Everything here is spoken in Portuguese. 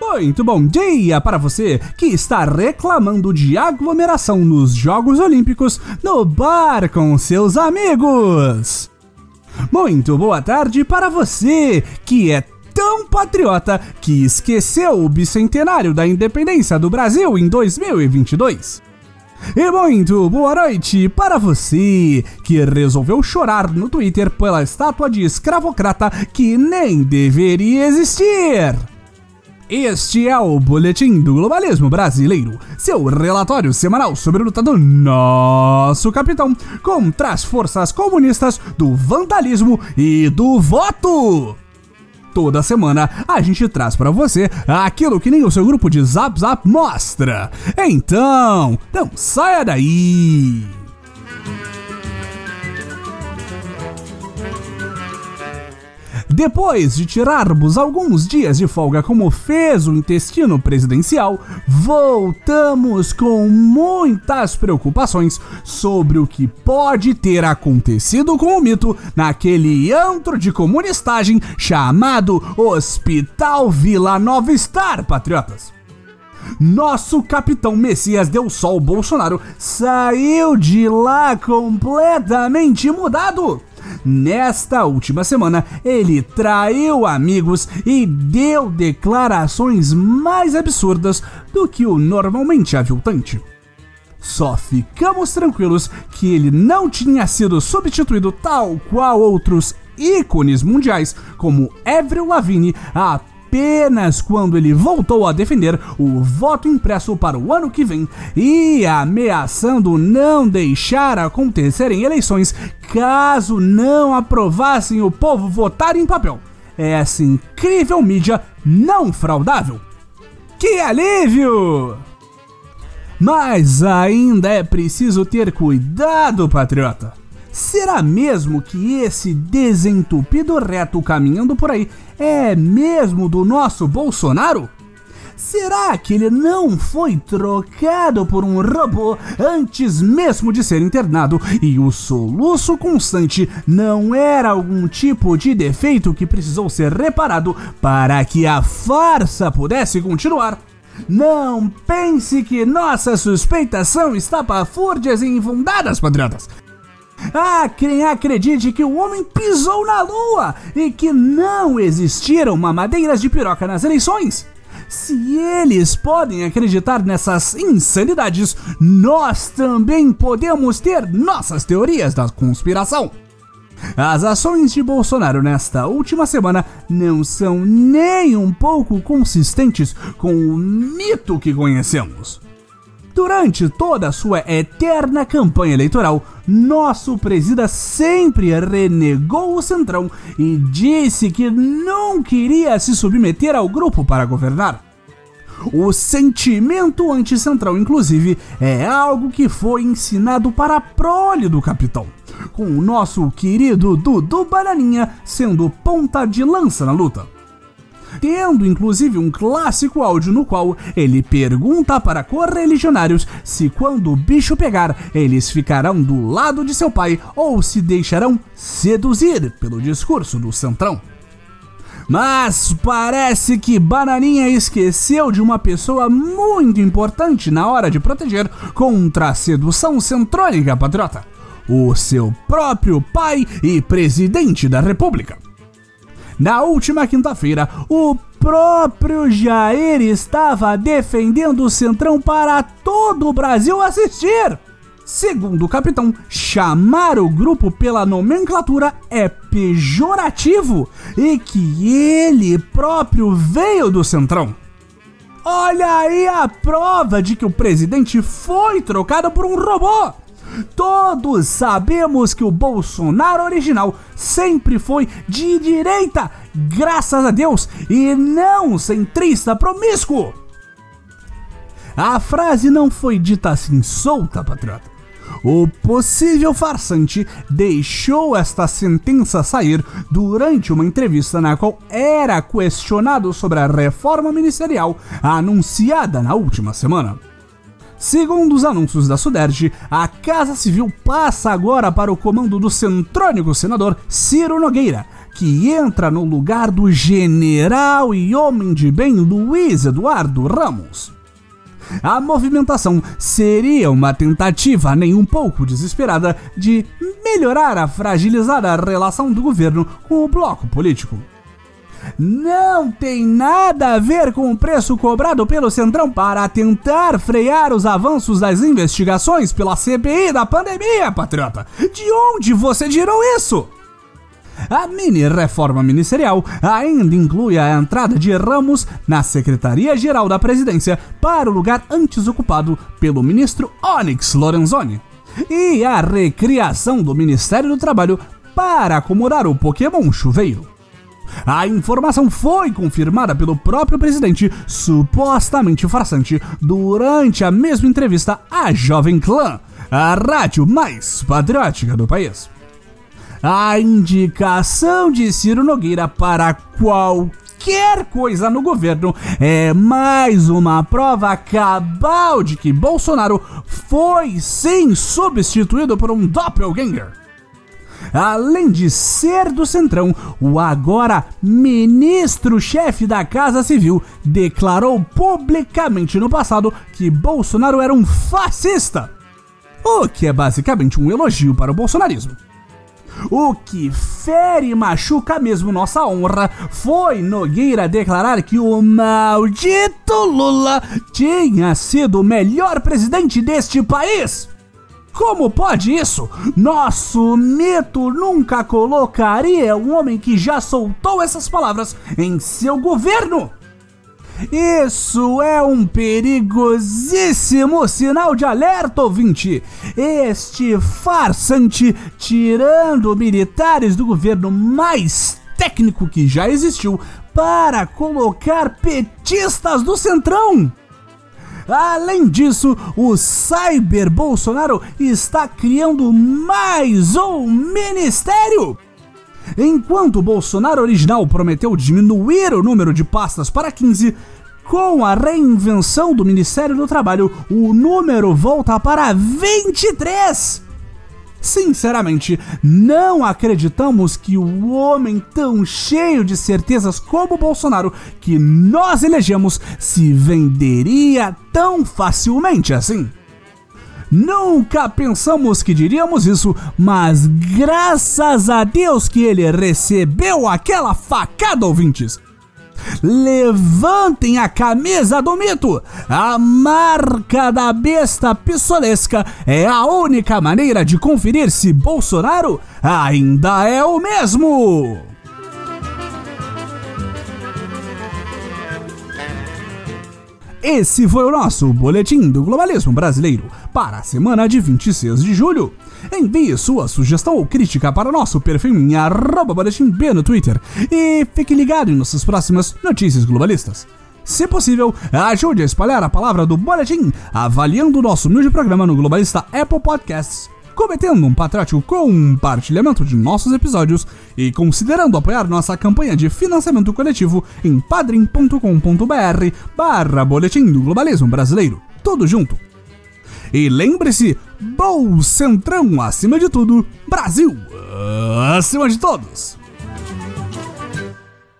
Muito bom dia para você que está reclamando de aglomeração nos Jogos Olímpicos no bar com seus amigos. Muito boa tarde para você que é tão patriota que esqueceu o bicentenário da independência do Brasil em 2022. E muito boa noite para você que resolveu chorar no Twitter pela estátua de escravocrata que nem deveria existir. Este é o Boletim do Globalismo Brasileiro, seu relatório semanal sobre a luta do nosso capitão contra as forças comunistas do vandalismo e do voto. Toda semana a gente traz para você aquilo que nem o seu grupo de Zap Zap mostra. Então, não saia daí! Depois de tirarmos alguns dias de folga, como fez o intestino presidencial, voltamos com muitas preocupações sobre o que pode ter acontecido com o mito naquele antro de comunistagem chamado Hospital Vila Nova Star, patriotas. Nosso capitão Messias deu sol Bolsonaro saiu de lá completamente mudado. Nesta última semana, ele traiu amigos e deu declarações mais absurdas do que o normalmente aviltante. Só ficamos tranquilos que ele não tinha sido substituído tal qual outros ícones mundiais como Avril Lavigne apenas quando ele voltou a defender o voto impresso para o ano que vem e ameaçando não deixar acontecerem eleições caso não aprovassem o povo votar em papel. Essa incrível mídia não fraudável. Que alívio! Mas ainda é preciso ter cuidado, patriota. Será mesmo que esse desentupido reto caminhando por aí é mesmo do nosso Bolsonaro? Será que ele não foi trocado por um robô antes mesmo de ser internado e o soluço constante não era algum tipo de defeito que precisou ser reparado para que a farsa pudesse continuar? Não pense que nossas suspeitas são estapafúrdias e infundadas, patriotas. Há quem acredite que o homem pisou na lua e que não existiram mamadeiras de piroca nas eleições. Se eles podem acreditar nessas insanidades, nós também podemos ter nossas teorias da conspiração. As ações de Bolsonaro nesta última semana não são nem um pouco consistentes com o mito que conhecemos. Durante toda a sua eterna campanha eleitoral, nosso presida sempre renegou o Centrão e disse que não queria se submeter ao grupo para governar. O sentimento anti-central, inclusive, é algo que foi ensinado para a prole do capitão, com o nosso querido Dudu Bananinha sendo ponta de lança na luta tendo inclusive um clássico áudio no qual ele pergunta para correligionários se quando o bicho pegar, eles ficarão do lado de seu pai ou se deixarão seduzir pelo discurso do Centrão. Mas parece que Bananinha esqueceu de uma pessoa muito importante na hora de proteger contra a sedução centrônica patriota: o seu próprio pai e presidente da República. Na última quinta-feira, o próprio Jair estava defendendo o Centrão para todo o Brasil assistir. Segundo o capitão, chamar o grupo pela nomenclatura é pejorativo e que ele próprio veio do Centrão. Olha aí a prova de que o presidente foi trocado por um robô. Todos sabemos que o Bolsonaro original sempre foi de direita, graças a Deus, e não centrista promíscuo. A frase não foi dita assim solta, patriota. O possível farsante deixou esta sentença sair durante uma entrevista na qual era questionado sobre a reforma ministerial anunciada na última semana. Segundo os anúncios da Suderge, a Casa Civil passa agora para o comando do centrônico senador Ciro Nogueira, que entra no lugar do general e homem de bem Luiz Eduardo Ramos. A movimentação seria uma tentativa nem um pouco desesperada de melhorar a fragilizada relação do governo com o bloco político. Não tem nada a ver com o preço cobrado pelo Centrão para tentar frear os avanços das investigações pela CPI da pandemia, patriota. De onde você tirou isso? A mini-reforma ministerial ainda inclui a entrada de Ramos na Secretaria-Geral da Presidência para o lugar antes ocupado pelo ministro Onyx Lorenzoni e a recriação do Ministério do Trabalho para acomodar o Pokémon Chuveiro. A informação foi confirmada pelo próprio presidente, supostamente farsante, durante a mesma entrevista à Jovem Clã, a rádio mais patriótica do país. A indicação de Ciro Nogueira para qualquer coisa no governo é mais uma prova cabal de que Bolsonaro foi sim substituído por um doppelganger. Além de ser do Centrão, o agora ministro-chefe da Casa Civil declarou publicamente no passado que Bolsonaro era um fascista. O que é basicamente um elogio para o bolsonarismo. O que fere e machuca mesmo nossa honra foi Nogueira declarar que o maldito Lula tinha sido o melhor presidente deste país. Como pode isso? Nosso mito nunca colocaria um homem que já soltou essas palavras em seu governo. Isso é um perigosíssimo sinal de alerta, ouvinte! Este farsante tirando militares do governo mais técnico que já existiu para colocar petistas do Centrão! Além disso, o Cyber Bolsonaro está criando mais um ministério. Enquanto o Bolsonaro original prometeu diminuir o número de pastas para 15, com a reinvenção do Ministério do Trabalho, o número volta para 23. Sinceramente, não acreditamos que o homem tão cheio de certezas como Bolsonaro que nós elegemos se venderia tão facilmente assim. Nunca pensamos que diríamos isso, mas graças a Deus que ele recebeu aquela facada, ouvintes. Levantem a camisa do mito! A marca da besta pistolesca é a única maneira de conferir se Bolsonaro ainda é o mesmo! Esse foi o nosso Boletim do Globalismo Brasileiro para a semana de 26 de julho. Envie sua sugestão ou crítica para nosso perfil em boletimb no Twitter e fique ligado em nossas próximas notícias globalistas. Se possível, ajude a espalhar a palavra do Boletim avaliando o nosso humilde programa no Globalista Apple Podcasts cometendo um patriótico compartilhamento de nossos episódios e considerando apoiar nossa campanha de financiamento coletivo em padrim.com.br barra Boletim do Globalismo Brasileiro. Tudo junto. E lembre-se, Bolcentrão acima de tudo, Brasil acima de todos!